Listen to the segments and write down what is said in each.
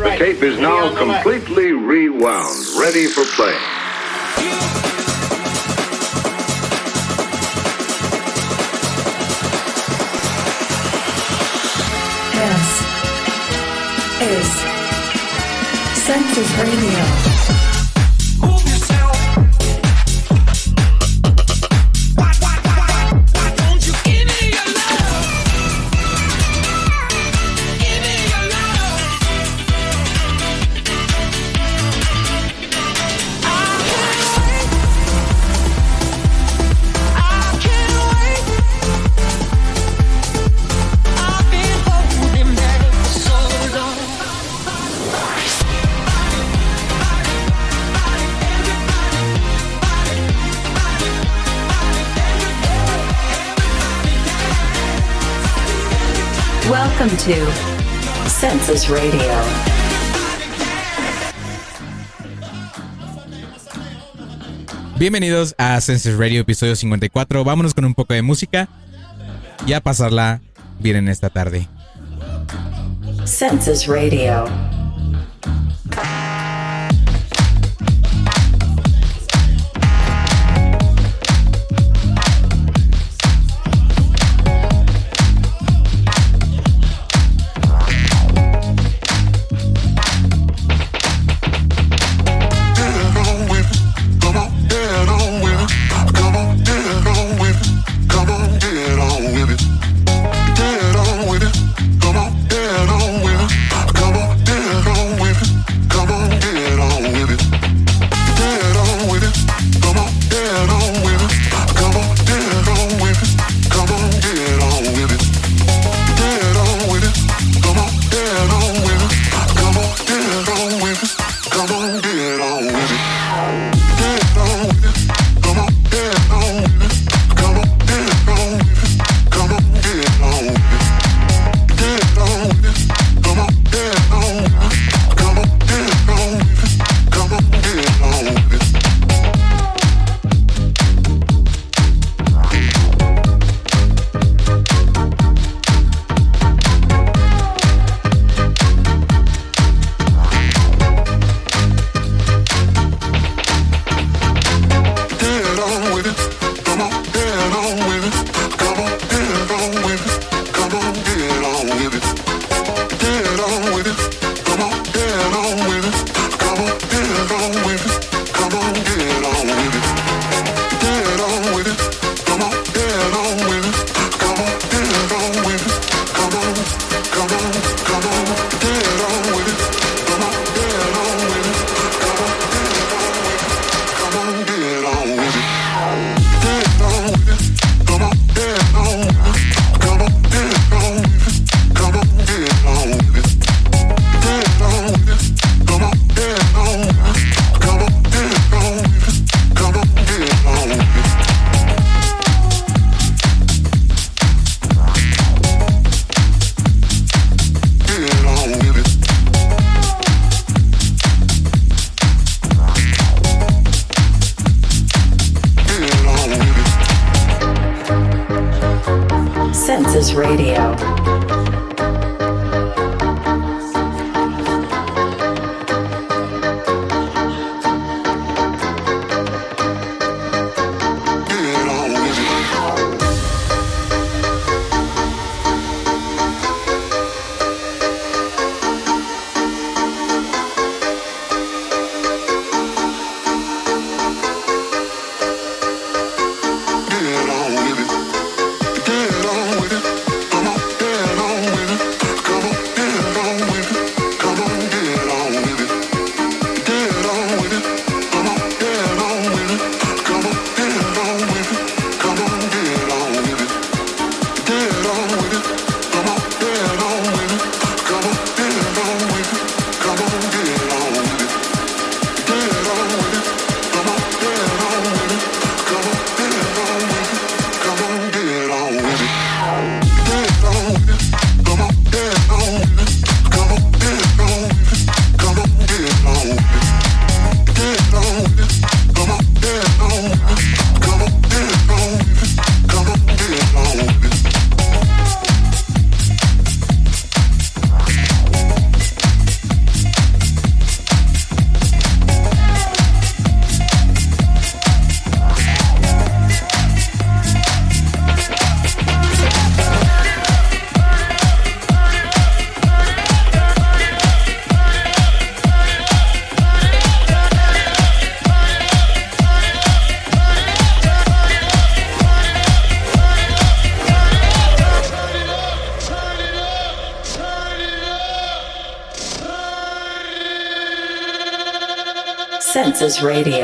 The tape is now completely rewound, ready for play. This is Census Radio. To Census Radio. Bienvenidos a Census Radio, episodio 54. Vámonos con un poco de música y a pasarla bien en esta tarde. Census Radio. going. Radio.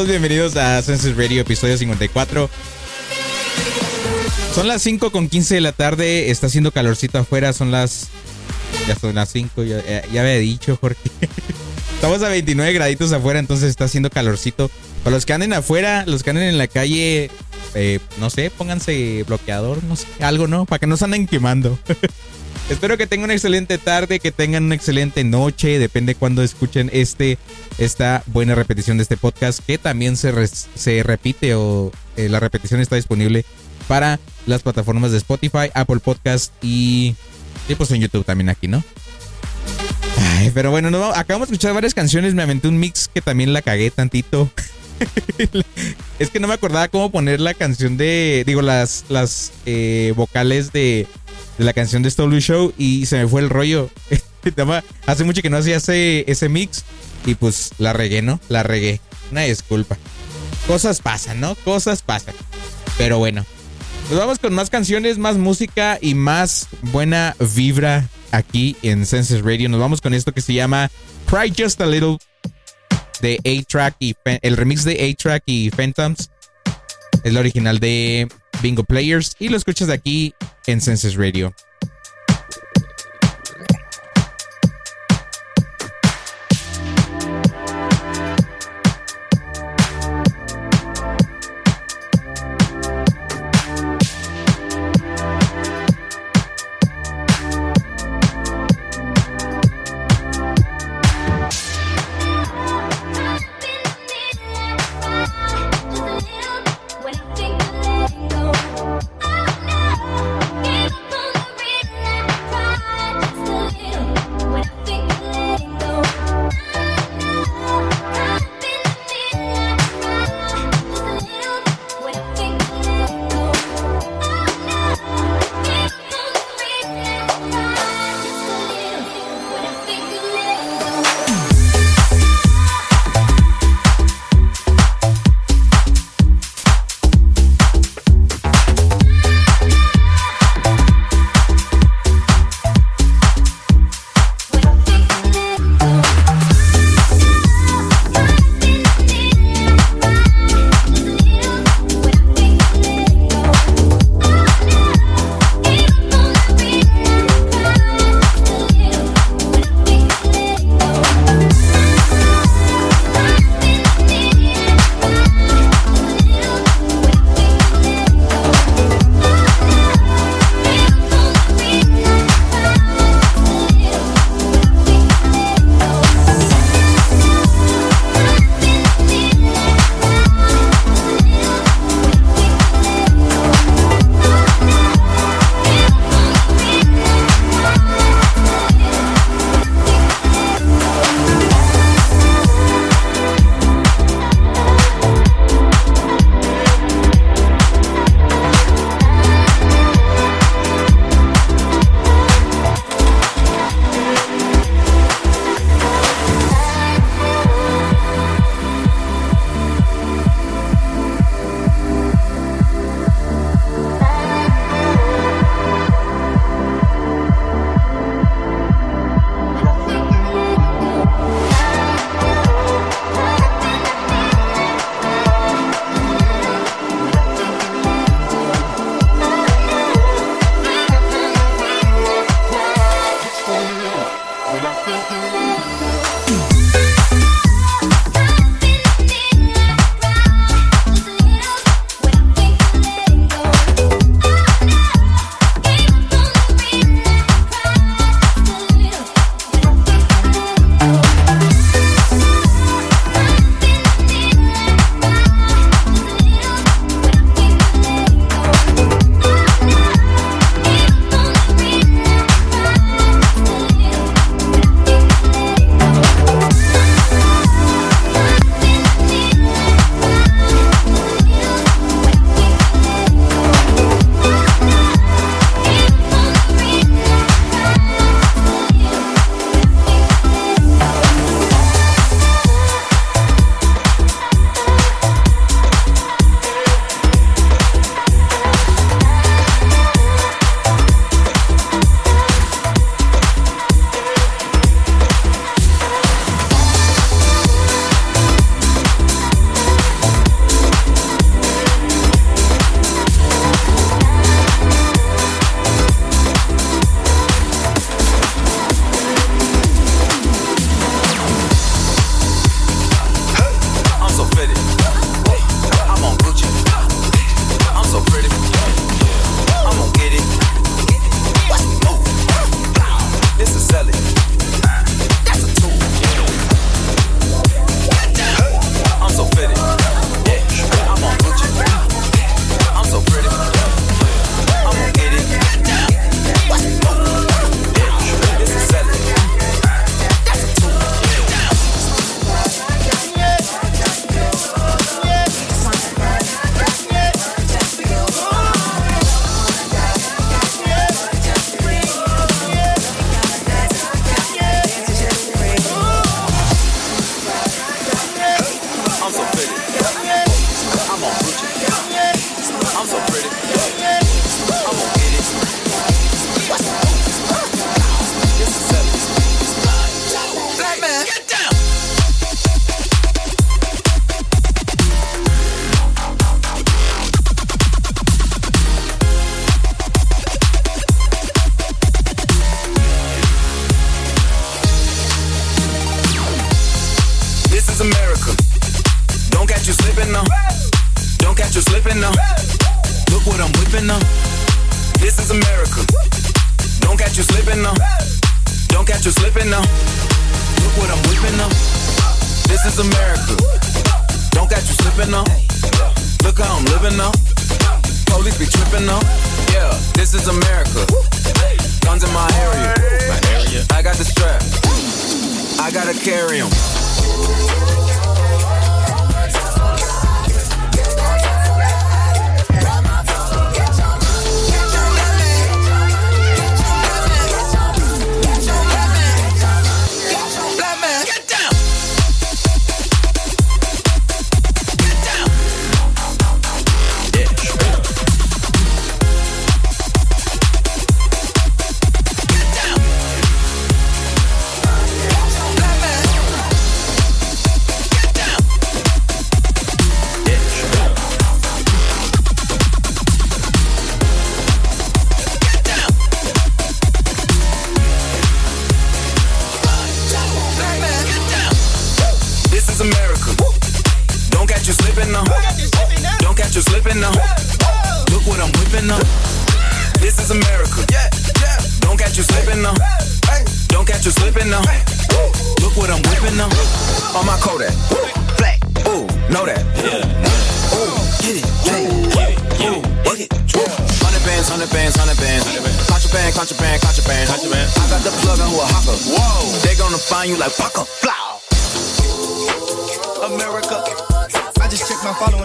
Todos bienvenidos a Census Radio, episodio 54. Son las 5 con 15 de la tarde, está haciendo calorcito afuera, son las... Ya son las 5, ya, ya- había dicho, Jorge. Estamos a 29 graditos afuera, entonces está haciendo calorcito. Para los que anden afuera, los que anden en la calle, eh, no sé, pónganse bloqueador, no sé, algo, ¿no? Para que no se anden quemando. Espero que tengan una excelente tarde, que tengan una excelente noche, depende cuando escuchen este, esta buena repetición de este podcast, que también se, se repite o eh, la repetición está disponible para las plataformas de Spotify, Apple Podcast y, y pues en YouTube también aquí, ¿no? Pero bueno, vamos- acabamos de escuchar varias canciones, me aventé un mix que también la cagué tantito. es que no me acordaba cómo poner la canción de, digo, las, las eh, vocales de, de la canción de Stolu Show y se me fue el rollo. Hace mucho que no hacía ese, ese mix y pues la regué, ¿no? La regué. Una disculpa. Cosas pasan, ¿no? Cosas pasan. Pero bueno. Nos vamos con más canciones, más música y más buena vibra aquí en Senses Radio. Nos vamos con esto que se llama Cry Just a Little de A-Track y el remix de A-Track y Phantoms. Es la original de Bingo Players y lo escuchas aquí en Senses Radio.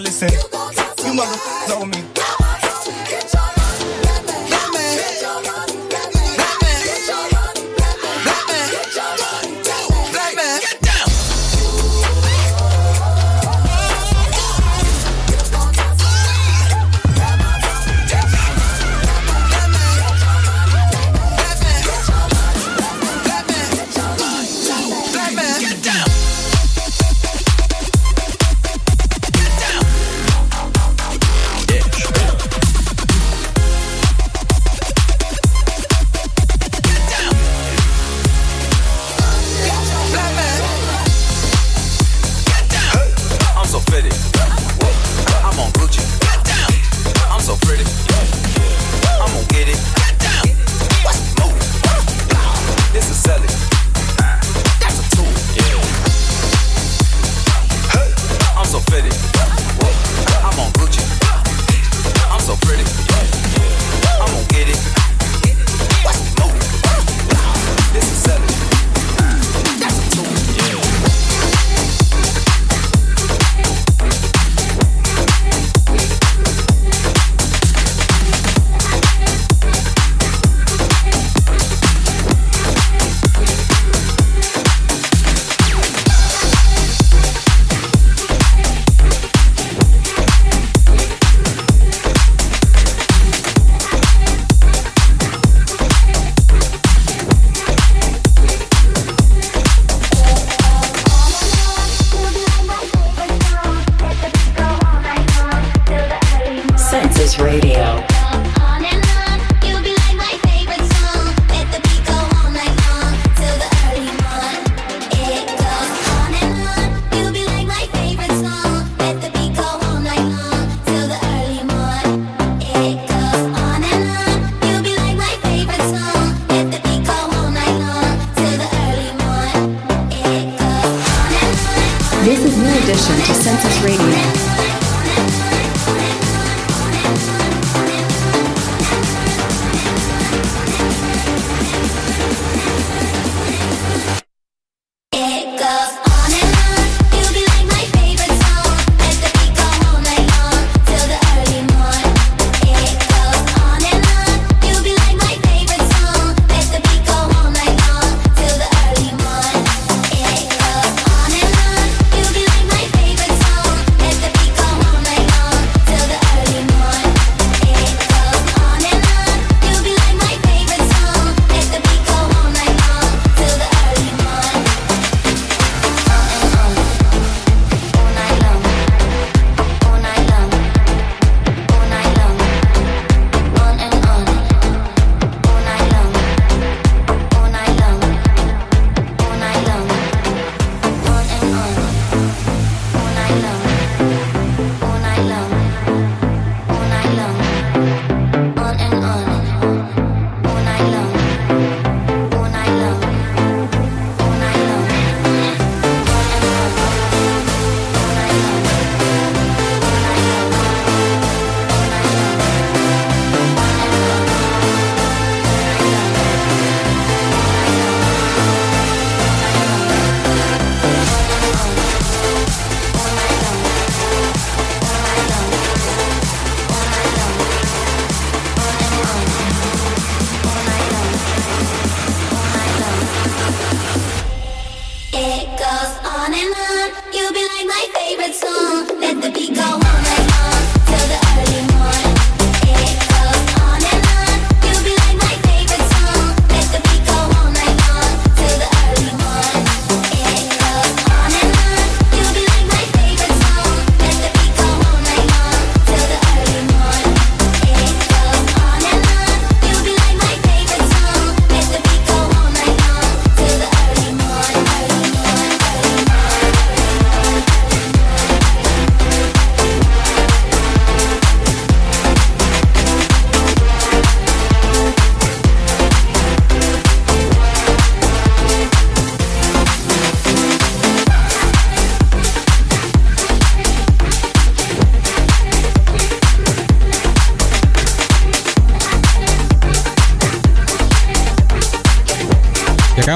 listen. You mother told me.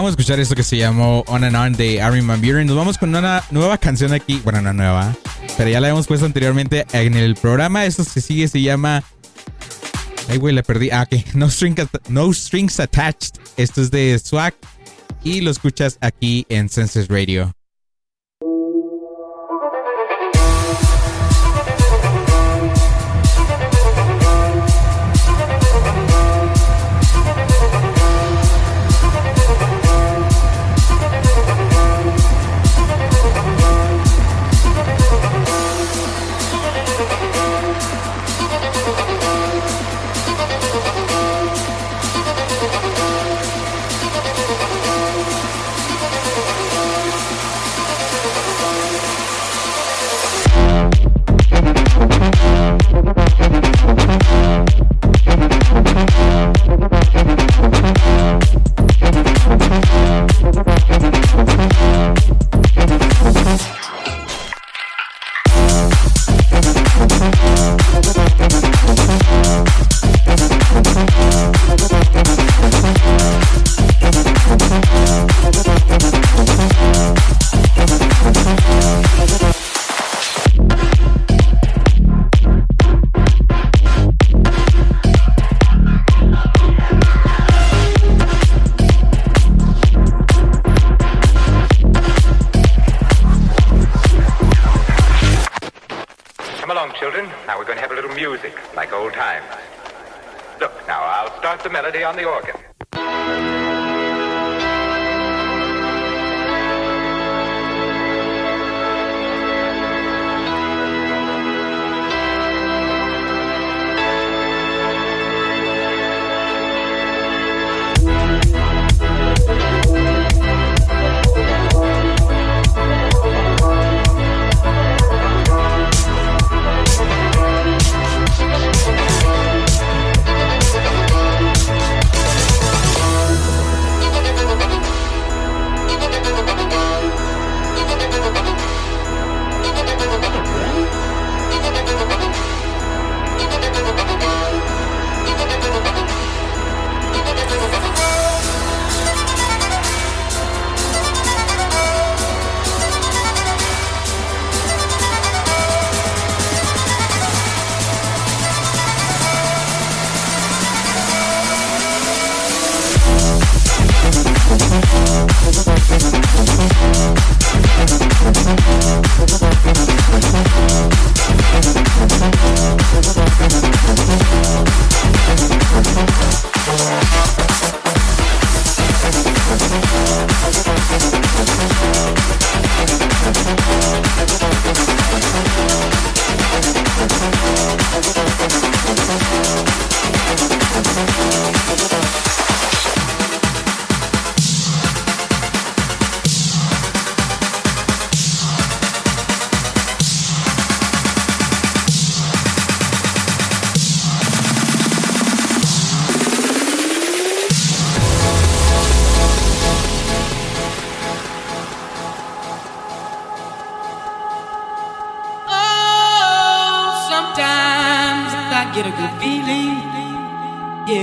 acabamos de escuchar esto que se llamó On and On de Armin Van Buren. Nos vamos con una nueva canción aquí. Bueno, no nueva, pero ya la hemos puesto anteriormente en el programa. Esto que sigue se llama. Ay, güey, la perdí. Ah, ok. No, string, no Strings Attached. Esto es de Swag y lo escuchas aquí en Senses Radio.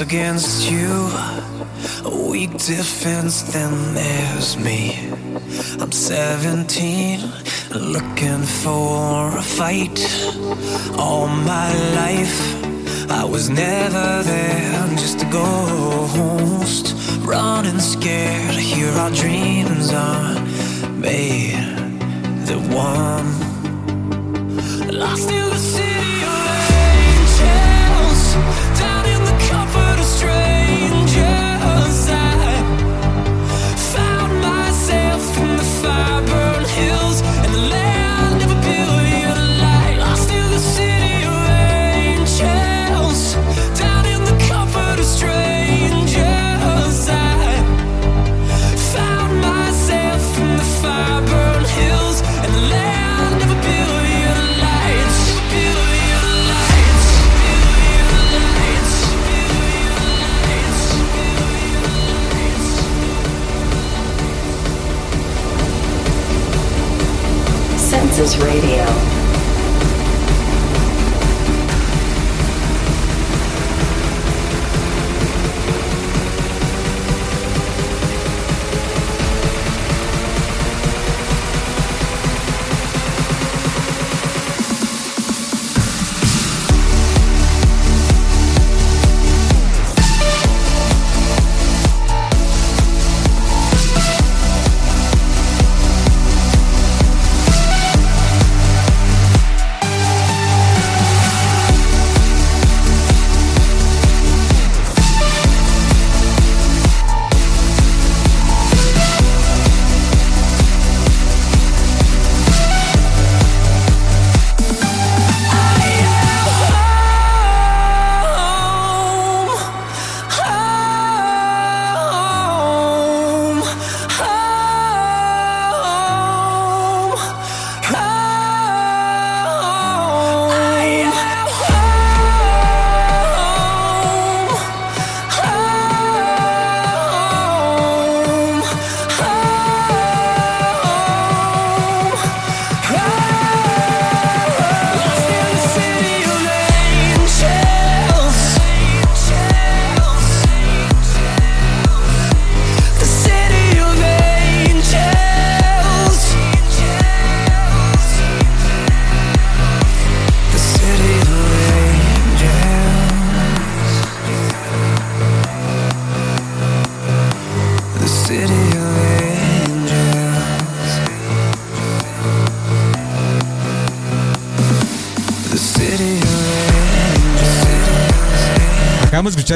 Against you. A weak defense, then there's me. I'm 17, looking for a fight. All my life, I was never there, just a ghost. Running scared, here our dreams are made. The one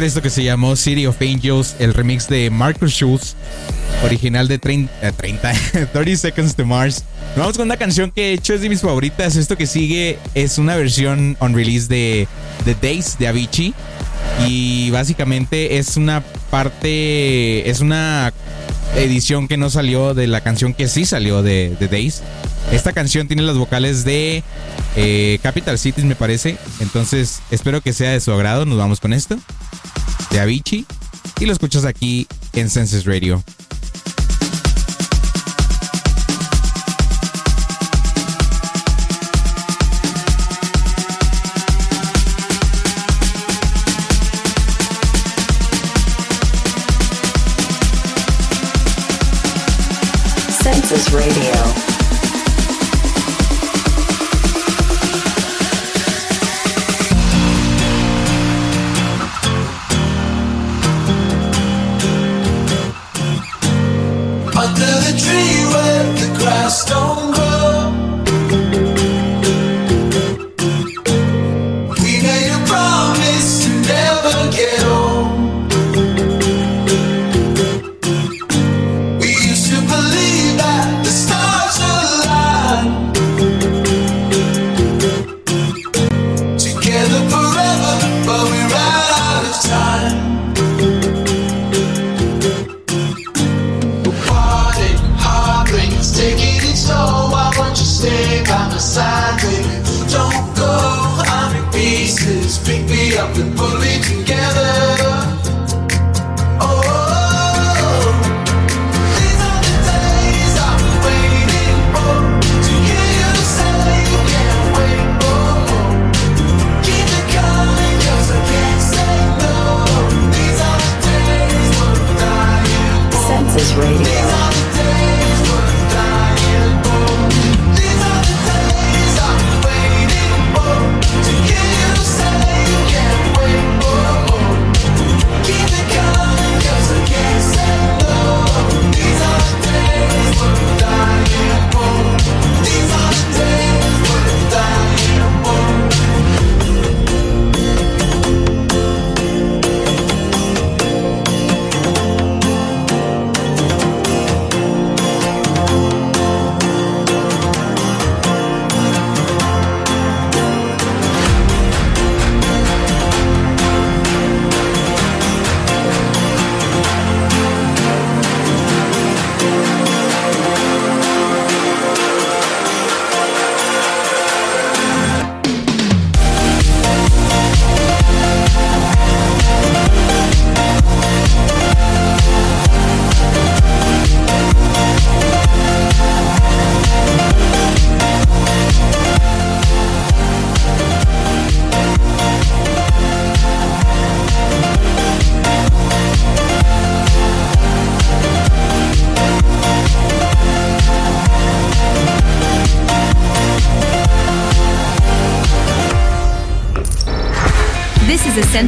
esto que se llamó City of Angels, el remix de Marcus Schultz, original de 30, eh, 30 30 Seconds to Mars. Vamos con una canción que de hecho es de mis favoritas. Esto que sigue es una versión on release de The Days de Avicii. Y básicamente es una parte, es una edición que no salió de la canción que sí salió de The Days. Esta canción tiene las vocales de eh, Capital Cities, me parece. Entonces, espero que sea de su agrado. Nos vamos con esto. De Avicii. Y lo escuchas aquí en Senses Radio.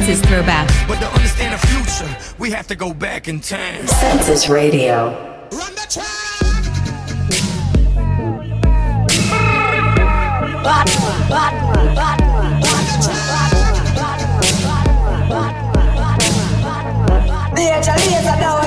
Census throwback. But to understand the future, we have to go back in time. Census Radio. Danger laser down, you know so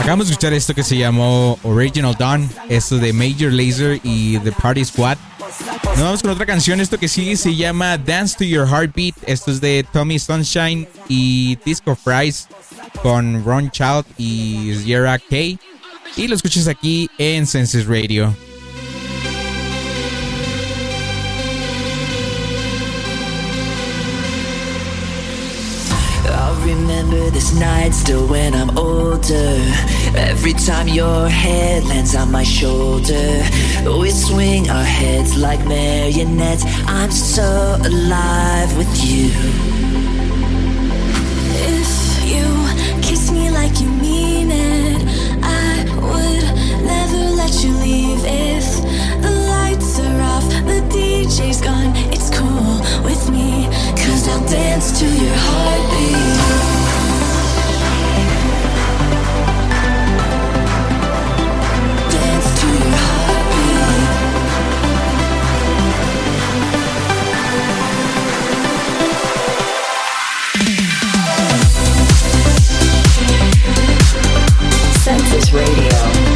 Acabamos de escuchar esto que se llamó Original Dawn, esto de Major Laser y The Party Squad. Nos vamos con otra canción, esto que sigue se llama Dance to Your Heartbeat, esto es de Tommy Sunshine y Disco Fries con Ron Child y Sierra K. Y lo escuchas aquí en Senses Radio. Remember this night still when I'm older. Every time your head lands on my shoulder, we swing our heads like marionettes. I'm so alive with you. If you kiss me like you mean it, I would never let you leave. If the lights are off, the DJ's gone, it's cool with me. Cause I'll dance to your heartbeat. Census Radio.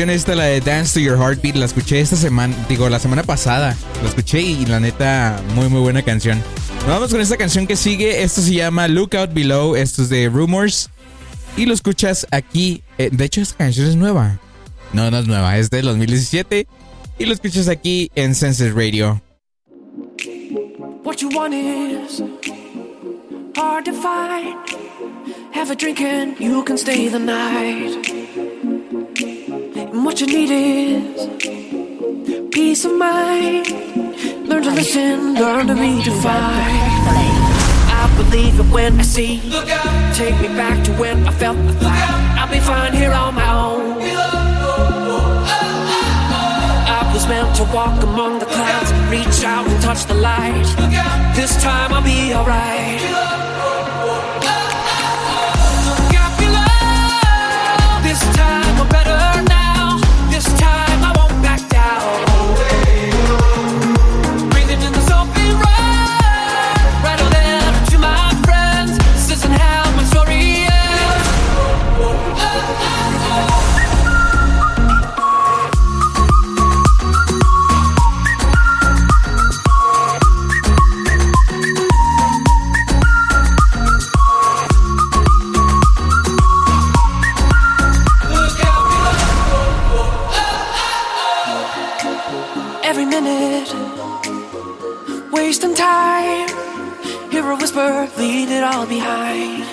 Canción esta, la de Dance to Your Heartbeat. La escuché esta semana, digo, la semana pasada. La escuché y la neta, muy, muy buena canción. Vamos con esta canción que sigue. Esto se llama Look Out Below. Esto es de Rumors. Y lo escuchas aquí. eh, de hecho, esta canción es nueva. No, no es nueva, es del 2017. Y lo escuchas aquí en Senses Radio. What you want is hard to find. Have a drink and you can stay the night. What you need is peace of mind. Learn to listen, learn to redefine. I believe it when I see. Take me back to when I felt the fight. I'll be fine here on my own. I was meant to walk among the clouds, reach out and touch the light. This time I'll be alright. Whisper, leave it all behind.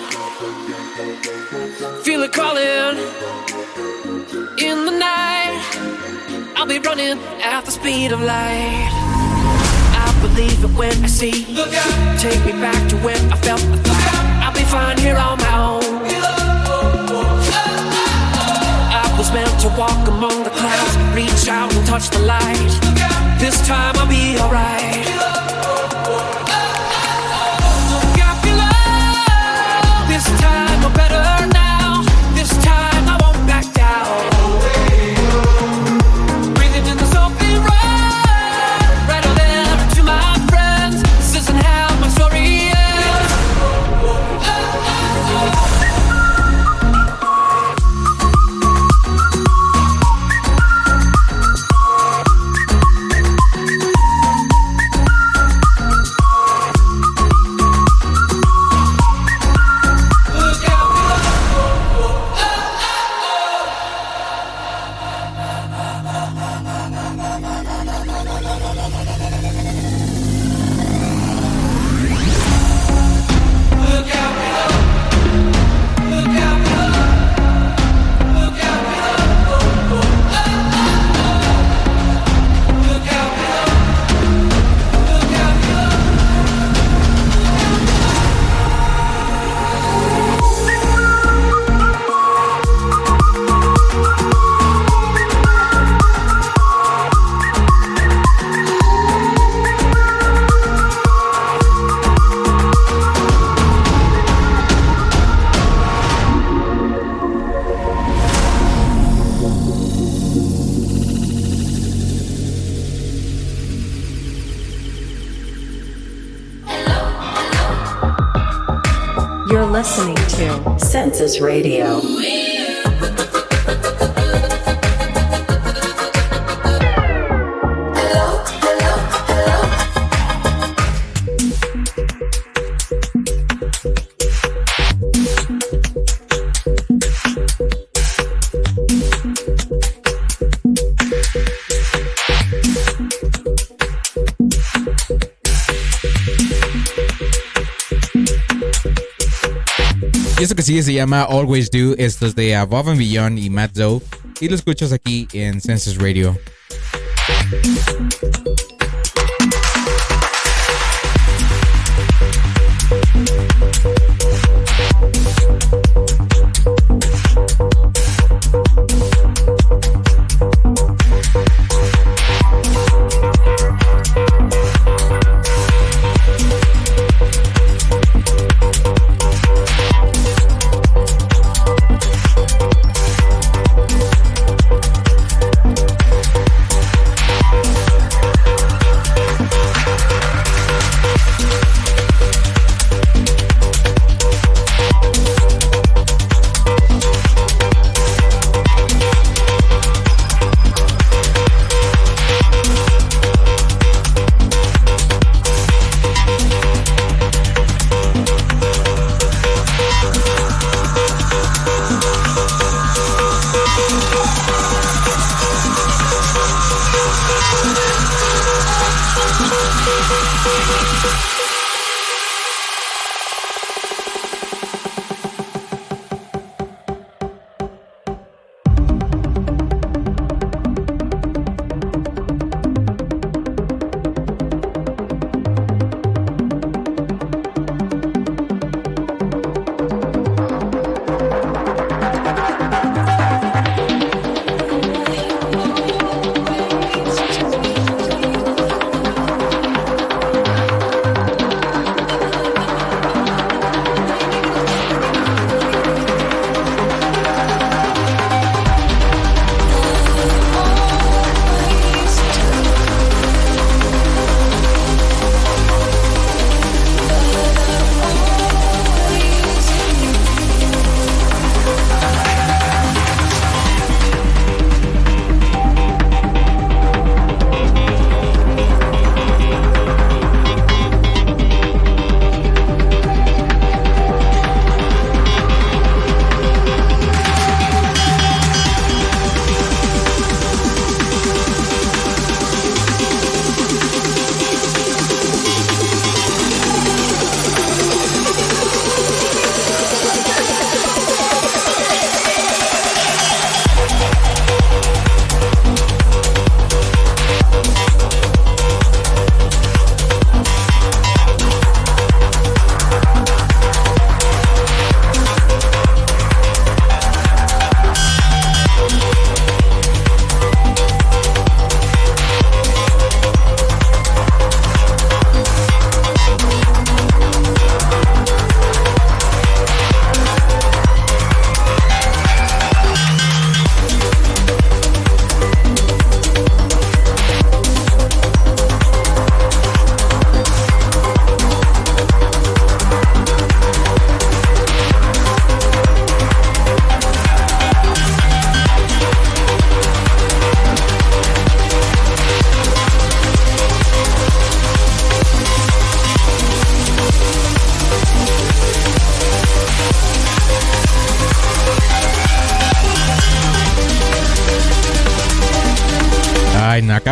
Feel it calling in the night. I'll be running at the speed of light. I believe it when I see. Take me back to when I felt the fight. I'll be fine here on my own. I was meant to walk among the clouds, reach out and touch the light. This time I'll be alright. To Census Radio. Sigue se llama Always Do. Esto es de Above and Beyond y Matt Zoe. Y lo escuchas aquí en Census Radio.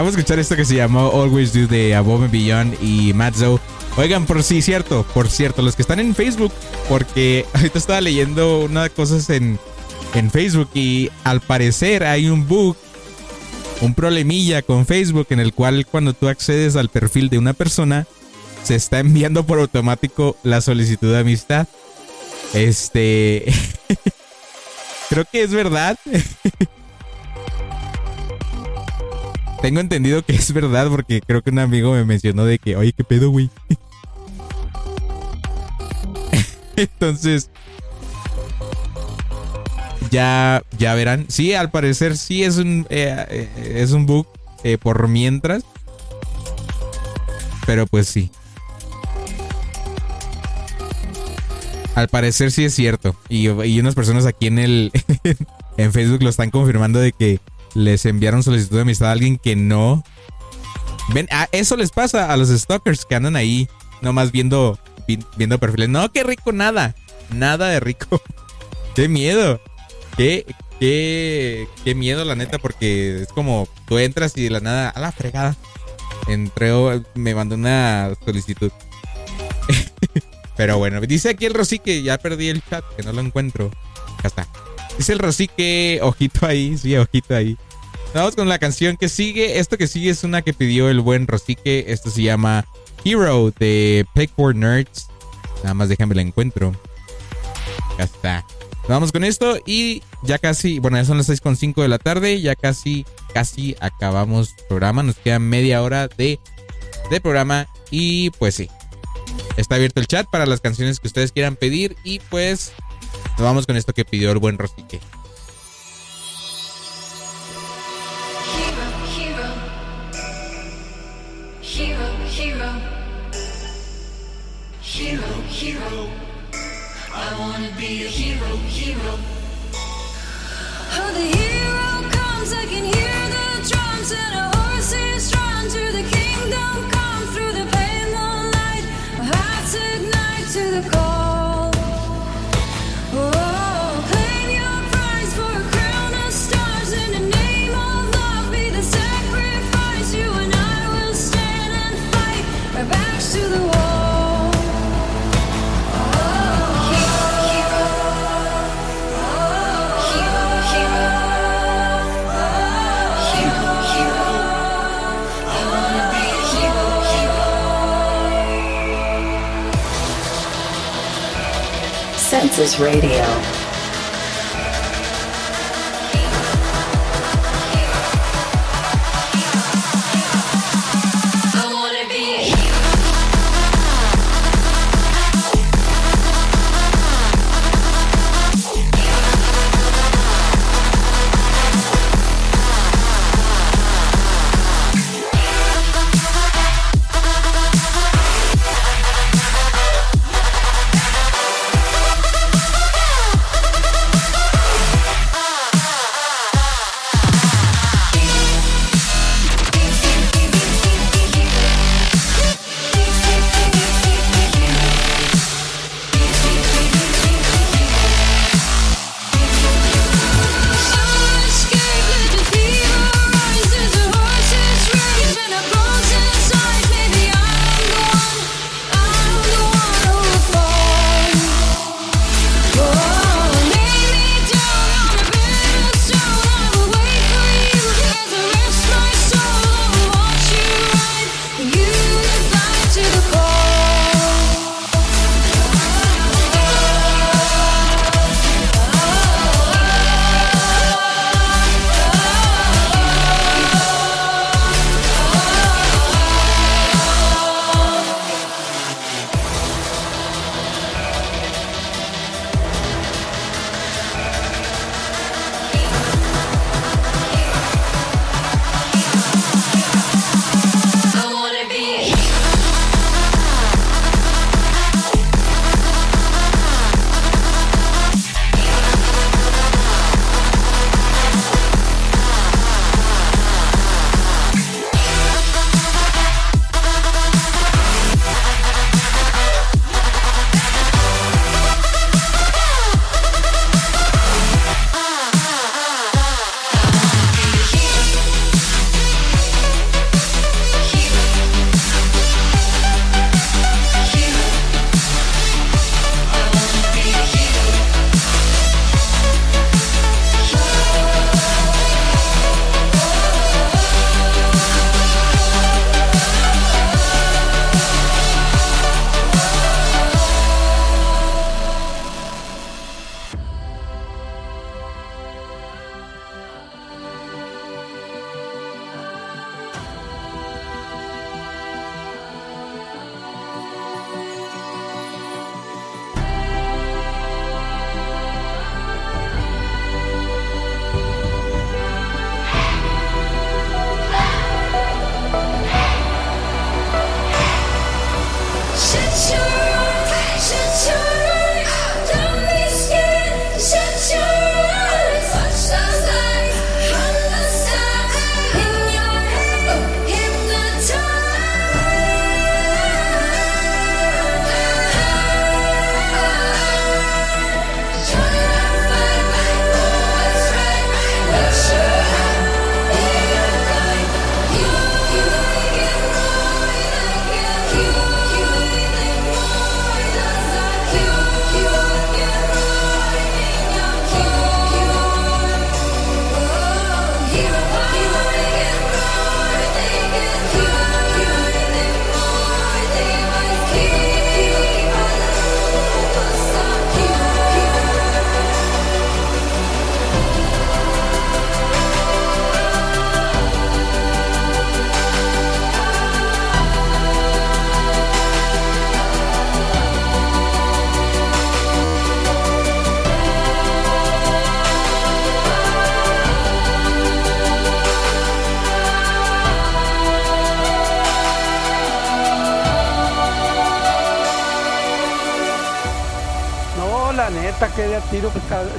Acabo de escuchar esto que se llamó Always Do de Above and Beyond y Matzo. Oigan, por sí, cierto, por cierto, los que están en Facebook, porque ahorita estaba leyendo unas cosas en, en Facebook y al parecer hay un bug, un problemilla con Facebook en el cual cuando tú accedes al perfil de una persona, se está enviando por automático la solicitud de amistad. Este... Creo que es verdad. Tengo entendido que es verdad porque creo que un amigo me mencionó de que, oye, ¿qué pedo, güey? Entonces, ya, ya verán. Sí, al parecer sí es un, eh, eh, es un bug eh, por mientras. Pero pues sí. Al parecer sí es cierto. Y, y unas personas aquí en el en Facebook lo están confirmando de que les enviaron solicitud de amistad a alguien que no. Ven, a eso les pasa a los stalkers que andan ahí nomás viendo, vi- viendo perfiles. No, qué rico, nada. Nada de rico. qué miedo. Qué, qué, qué miedo, la neta, porque es como tú entras y de la nada, a la fregada. Entré, me mandó una solicitud. Pero bueno, dice aquí el Rosique, ya perdí el chat, que no lo encuentro. Acá está. Dice el Rosique, ojito ahí, sí, ojito ahí. Vamos con la canción que sigue. Esto que sigue es una que pidió el buen Rosique. Esto se llama Hero de Pegboard Nerds. Nada más déjame la encuentro. Ya está. Vamos con esto y ya casi, bueno, ya son las 6.5 de la tarde, ya casi, casi acabamos el programa. Nos queda media hora de, de programa y pues sí. Está abierto el chat para las canciones que ustedes quieran pedir y pues nos vamos con esto que pidió el buen Rosique. Hero, hero. I wanna be a hero, hero. Oh, the hero Radio.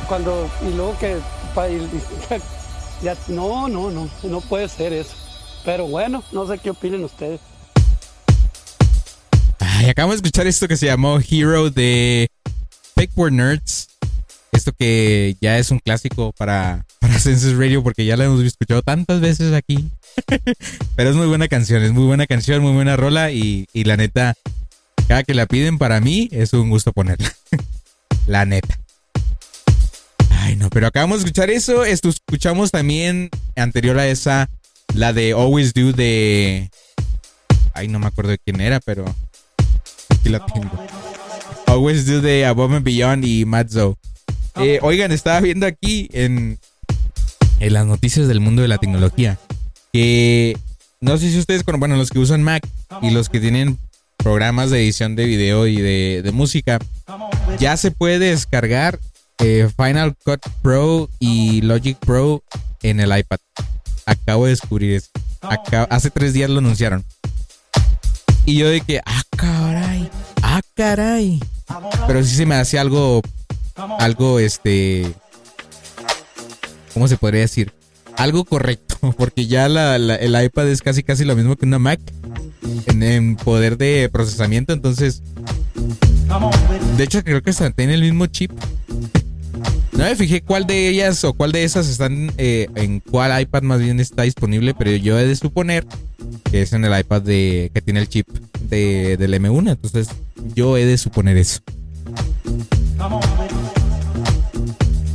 Cuando y luego que ya no, no, no, no puede ser eso. Pero bueno, no sé qué opinen ustedes. Ay, acabamos de escuchar esto que se llamó Hero de Word Nerds. Esto que ya es un clásico para, para Census Radio porque ya lo hemos escuchado tantas veces aquí. Pero es muy buena canción, es muy buena canción, muy buena rola y, y la neta, cada que la piden para mí es un gusto ponerla. la neta. Ay, no, pero acabamos de escuchar eso. Esto escuchamos también anterior a esa, la de Always Do de... Ay, no me acuerdo de quién era, pero aquí la tengo. Always Do de Above and Beyond y Matzo. Eh, oigan, estaba viendo aquí en, en las noticias del mundo de la tecnología que no sé si ustedes, bueno, los que usan Mac y los que tienen programas de edición de video y de, de música, ya se puede descargar eh, Final Cut Pro y Logic Pro en el iPad. Acabo de descubrir eso. Hace tres días lo anunciaron. Y yo de que, ah, caray, ah, caray. Pero sí se me hace algo, algo, este, ¿cómo se podría decir? Algo correcto, porque ya la- la- el iPad es casi casi lo mismo que una Mac en, en poder de procesamiento, entonces, de hecho creo que hasta tiene el mismo chip. No me fijé cuál de ellas o cuál de esas están eh, en cuál iPad más bien está disponible, pero yo he de suponer que es en el iPad de que tiene el chip de, del M1, entonces yo he de suponer eso.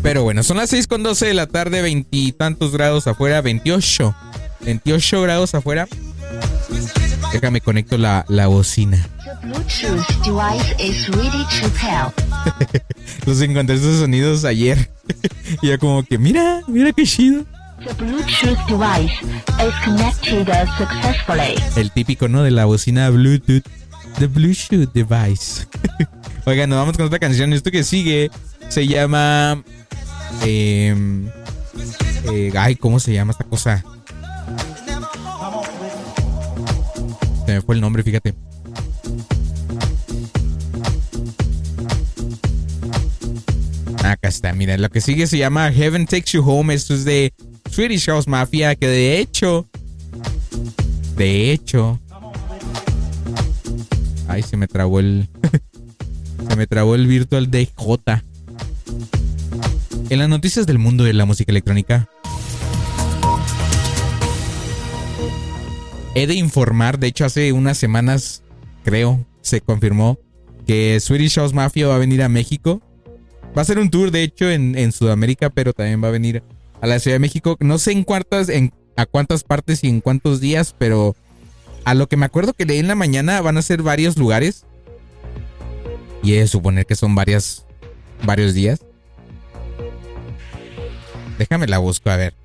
Pero bueno, son las 6 con 12 de la tarde, veintitantos grados afuera, 28. 28 grados afuera. Déjame conecto la, la bocina. Bluetooth device is ready to pair. Los encontré esos sonidos ayer. y ya como que, mira, mira qué chido. The Bluetooth device is connected successfully. El típico, ¿no? De la bocina Bluetooth. The Bluetooth device. Oigan, nos vamos con otra canción. Esto que sigue se llama. em, eh, ay, ¿cómo se llama esta cosa? Me fue el nombre, fíjate. Acá está, mira, lo que sigue se llama Heaven Takes You Home. Esto es de Swedish House Mafia, que de hecho, de hecho, ay, se me trabó el, se me trabó el Virtual DJ. En las noticias del mundo de la música electrónica, he de informar, de hecho hace unas semanas, creo, se confirmó que Swedish House Mafia va a venir a México. Va a ser un tour, de hecho, en, Sudamérica, pero también va a venir a la Ciudad de México. No sé en cuántas, en a cuántas partes y en cuántos días, pero a lo que me acuerdo que leí en la mañana van a ser varios lugares. Y he de suponer que son varias, varios días. Déjame la busco, a ver.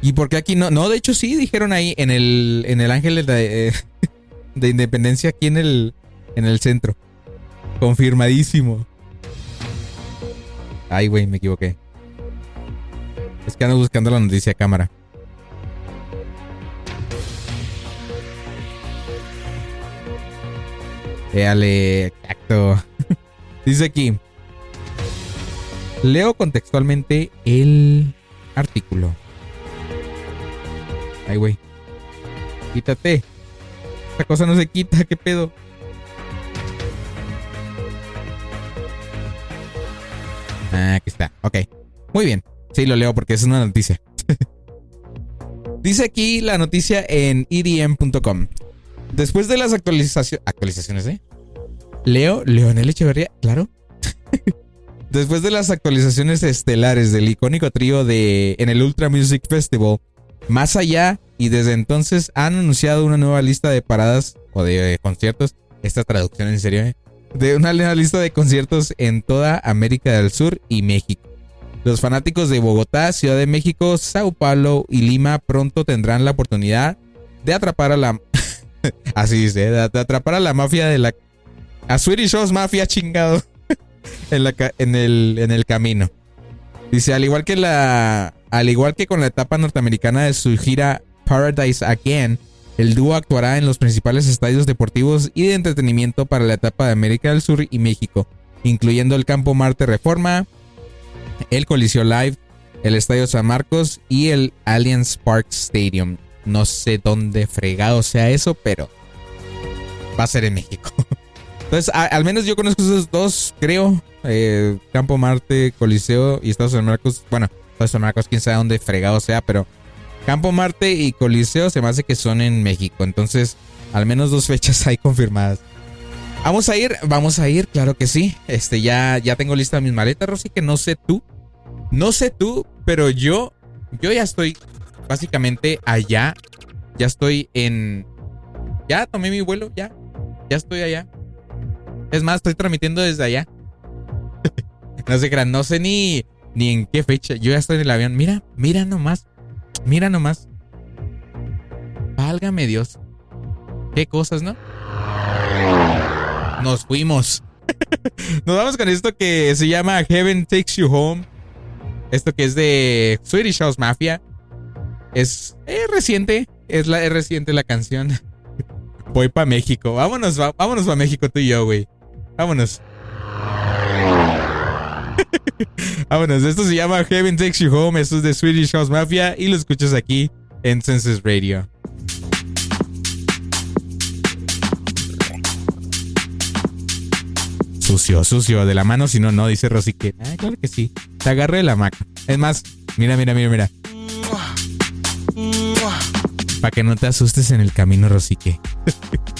¿Y por qué aquí no? No, de hecho sí, dijeron ahí en el, en el Ángel de, de Independencia, aquí en el, en el centro. Confirmadísimo. Ay, güey, me equivoqué. Es que ando buscando la noticia cámara. Éale, acto. Dice aquí. Leo contextualmente el artículo. Ay, güey. Quítate. Esta cosa no se quita, ¿qué pedo? Ah, aquí está. Ok. Muy bien. Sí, lo leo porque es una noticia. Dice aquí la noticia en edm.com. Después de las actualizaciones. Actualizaciones, ¿eh? Leo, Leonel Echeverría, claro. Después de las actualizaciones estelares del icónico trío de en el Ultra Music Festival, más allá y desde entonces han anunciado una nueva lista de paradas o de, conciertos. Esta traducción en serio, ¿eh? De una lista de conciertos en toda América del Sur y México. Los fanáticos de Bogotá, Ciudad de México, Sao Paulo y Lima pronto tendrán la oportunidad de atrapar a la así dice, ¿eh? de, atrapar a la mafia de la a Swedish House Mafia chingado en, la, en, el, en el camino. Dice, al igual que la al igual que con la etapa norteamericana de su gira Paradise Again, el dúo actuará en los principales estadios deportivos y de entretenimiento para la etapa de América del Sur y México. incluyendo el Campo Marte Reforma, el Coliseo Live, el Estadio San Marcos y el Allianz Park Stadium. No sé dónde fregado sea eso, pero va a ser en México. Entonces, al menos yo conozco esos dos, creo. eh, Campo Marte, Coliseo y Estadio San Marcos. Bueno, San Marcos, quién sabe dónde fregado sea, pero Campo Marte y Coliseo se me hace que son en México. Entonces, al menos dos fechas hay confirmadas. Vamos a ir, vamos a ir, claro que sí. Este, ya, ya tengo lista mis maletas, Rosy, que no sé tú. No sé tú, pero yo, yo ya estoy básicamente allá. Ya estoy en. Ya tomé mi vuelo, ya. Ya estoy allá. Es más, estoy transmitiendo desde allá. no sé, no sé ni, ni en qué fecha. Yo ya estoy en el avión. Mira, mira nomás. Mira nomás. Válgame Dios. Qué cosas, ¿no? Nos fuimos. Nos vamos con esto que se llama Heaven Takes You Home. Esto que es de Swedish House Mafia. Es, reciente. Es, la, es reciente la canción. Voy para México. Vámonos, va- vámonos para México tú y yo, güey. Vámonos. vámonos. Esto se llama Heaven Takes You Home. Esto es de Swedish House Mafia. Y lo escuchas aquí en Census Radio. Sucio, sucio, de la mano, si no, no, dice Rosy que. Ah, claro que sí. Te agarré la maca. Es más, mira, mira, mira, mira. Para que no te asustes en el camino, Rosique.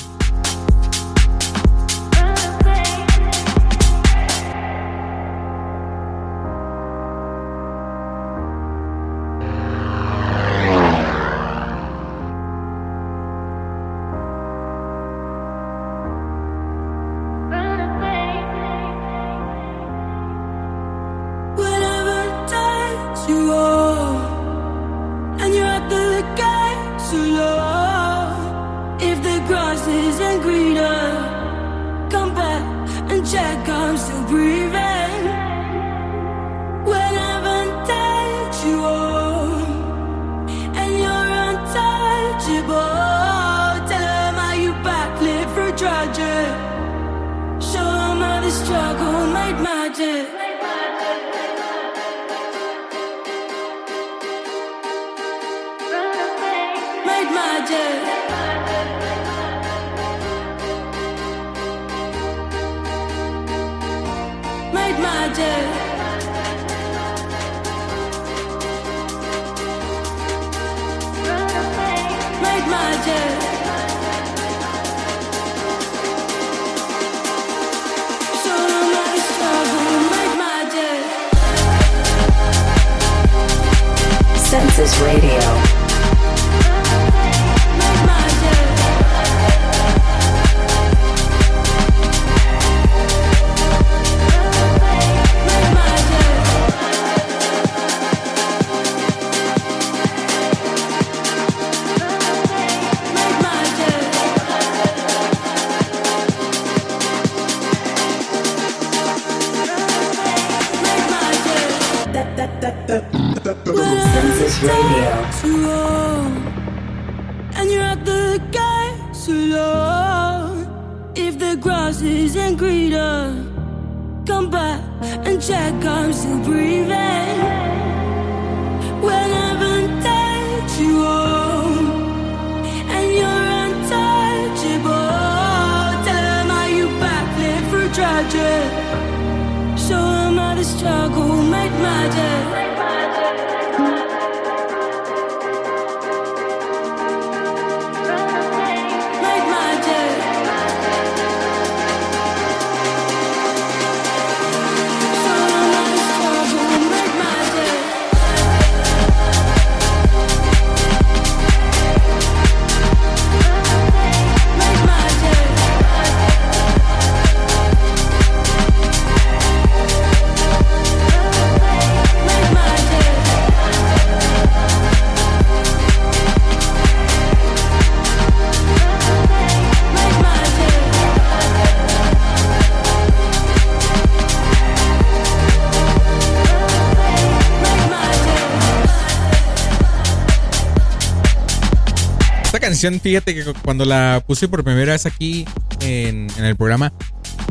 fíjate que cu- cuando la puse por primera vez aquí en, en el programa,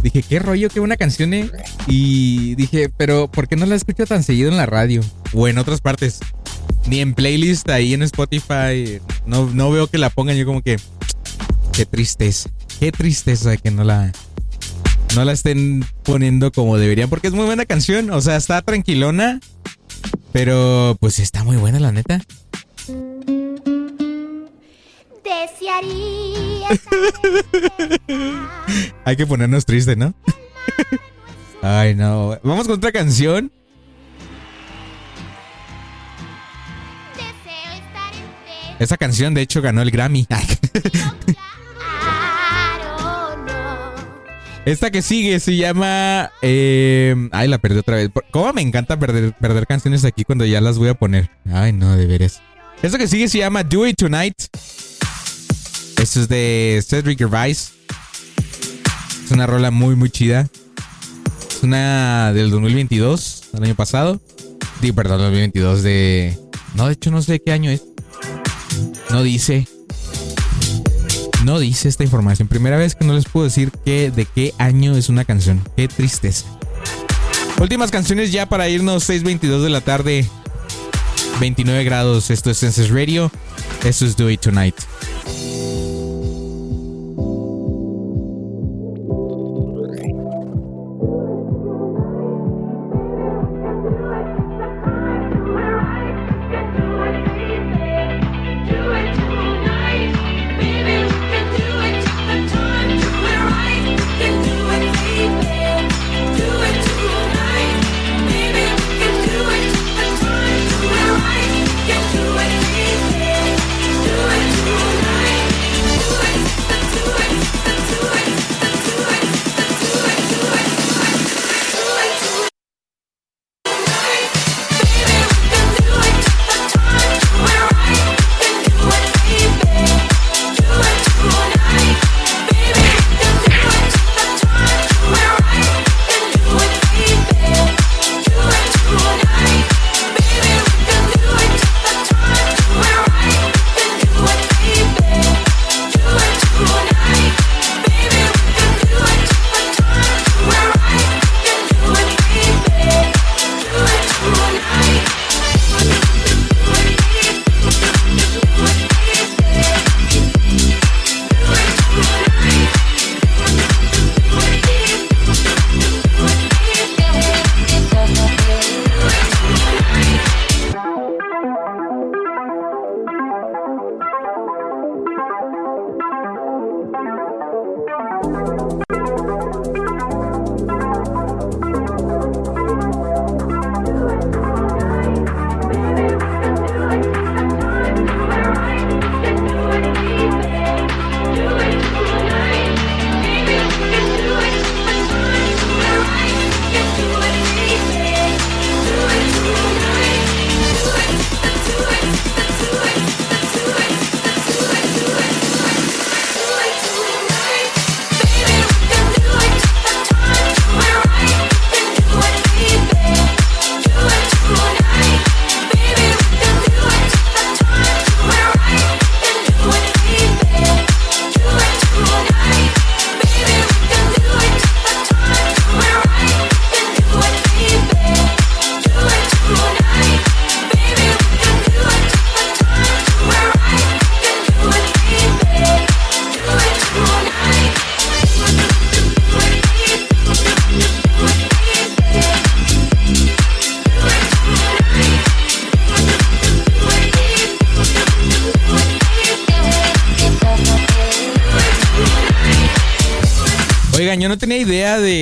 Dije, qué rollo, qué buena canción, eh. Y dije, pero ¿por qué no la escucho tan seguido en la radio? O en otras partes. Ni en playlist ahí en Spotify. No, no veo que la pongan. Yo como que. Qué tristeza. Qué tristeza que no la. No la estén poniendo como deberían. Porque es muy buena canción. O sea, está tranquilona. Pero pues está muy buena, la neta. Desearía Hay que ponernos tristes, ¿no? Ay, no. Vamos con otra canción. Esa canción, de hecho, ganó el Grammy. Esta que sigue se llama. eh, ay, la perdí otra vez. ¿Cómo me encanta perder, perder canciones aquí cuando ya las voy a poner? Ay, no, de veras. Esta que sigue se llama Do It Tonight. Esto es de Cedric Gervais. Es una rola muy, muy chida. Es una del 2022, del año pasado. Digo, perdón, 2022 de... No, de hecho no sé qué año es. No dice. No dice esta información. Primera vez que no les puedo decir que, de qué año es una canción. Qué tristeza. Últimas canciones ya para irnos 6.22 de la tarde. 29 grados. Esto es Senses Radio. Esto es Do It Tonight.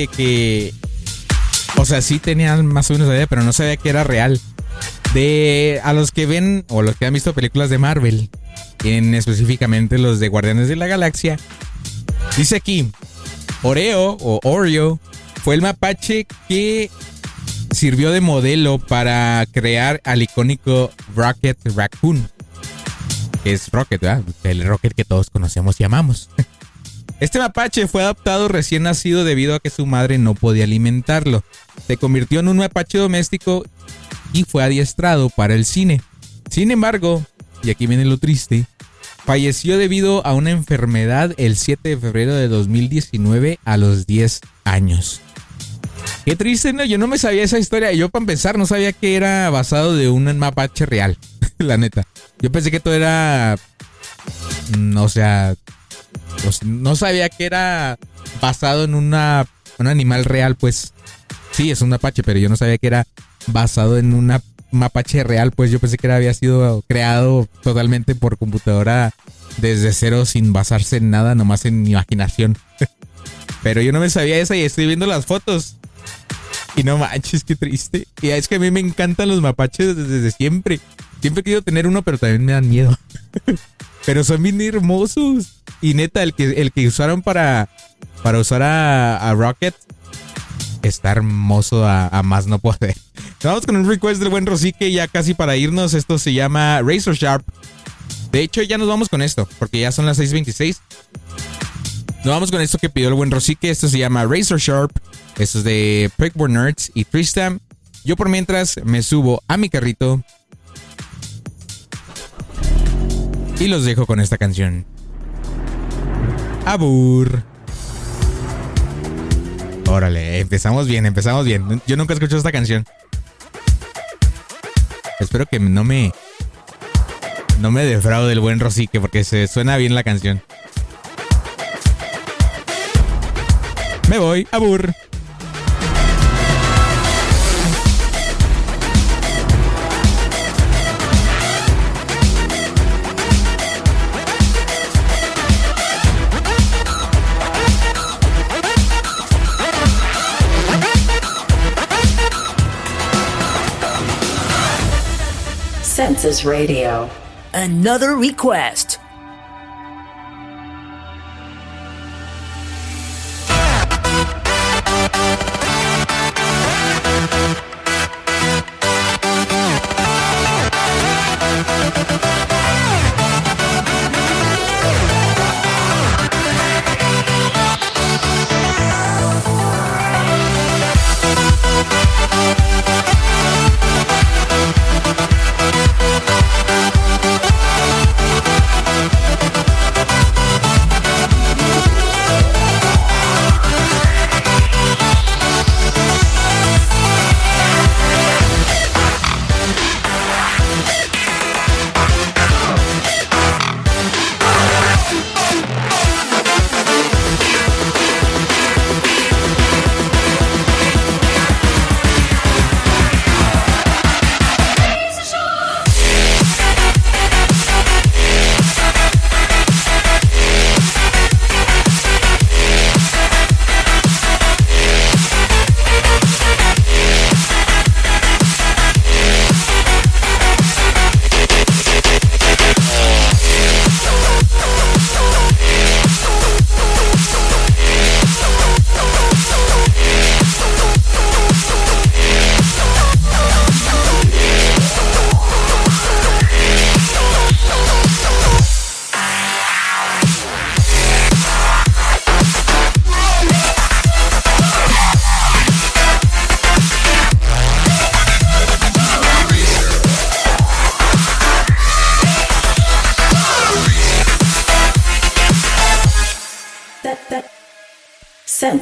Que. O sea, sí tenía más o menos idea, pero no sabía que era real. De a los que ven o los que han visto películas de Marvel, en específicamente los de Guardianes de la Galaxia, dice aquí: Oreo o Oreo fue el mapache que sirvió de modelo para crear al icónico Rocket Raccoon. Que es Rocket, ¿verdad? El Rocket que todos conocemos y amamos. Este mapache fue adoptado recién nacido debido a que su madre no podía alimentarlo. Se convirtió en un mapache doméstico y fue adiestrado para el cine. Sin embargo, y aquí viene lo triste, falleció debido a una enfermedad el 7 de febrero de 2019 a los 10 años. Qué triste, ¿no? Yo no me sabía esa historia. Yo, para empezar, no sabía que era basado de un mapache real. la neta. Yo pensé que todo era. mm, O sea. Pues, no sabía que era basado en una, un animal real, pues. Sí, es un mapache, pero yo no sabía que era basado en una mapache real, pues yo pensé que había sido creado totalmente por computadora desde cero sin basarse en nada, nomás en imaginación. Pero yo no me sabía esa y estoy viendo las fotos. Y no manches, qué triste. Y es que a mí me encantan los mapaches desde, desde siempre. Siempre he querido tener uno, pero también me dan miedo. pero son bien hermosos. Y neta, el que, el que usaron para, para usar a, Rocket está hermoso a, a más no poder. Vamos con un request del buen Rosique ya casi para irnos. Esto se llama Razor Sharp. De hecho, ya nos vamos con esto, porque ya son las 6.26. Nos vamos con esto que pidió el buen Rosique. Esto se llama Razor Sharp. Esto es de Prickborn Nerds y Tristam. Yo por mientras me subo a mi carrito. Y los dejo con esta canción. Abur. Órale, empezamos bien, empezamos bien. Yo nunca he escuchado esta canción. Espero que no me. No me defraude el buen Rosique, porque se suena bien la canción. Me voy, abur. Census Radio. Another request.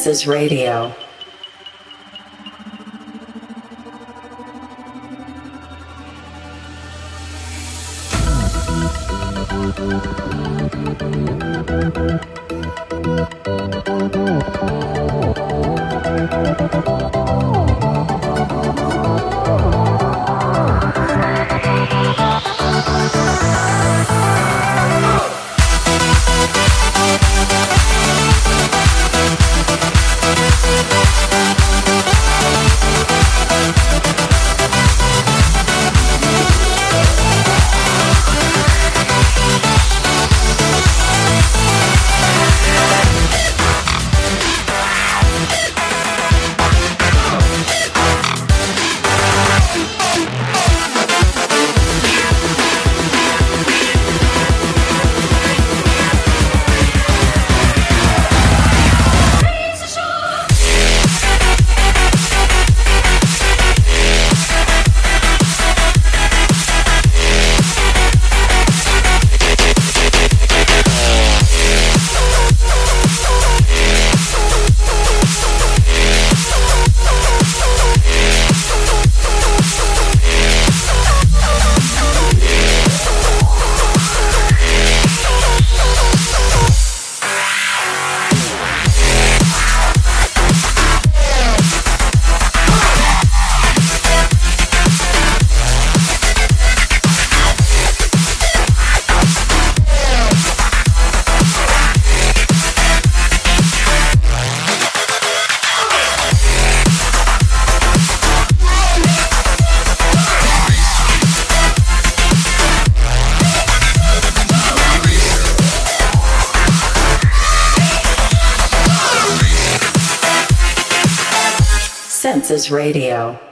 Census Radio. Senses Radio.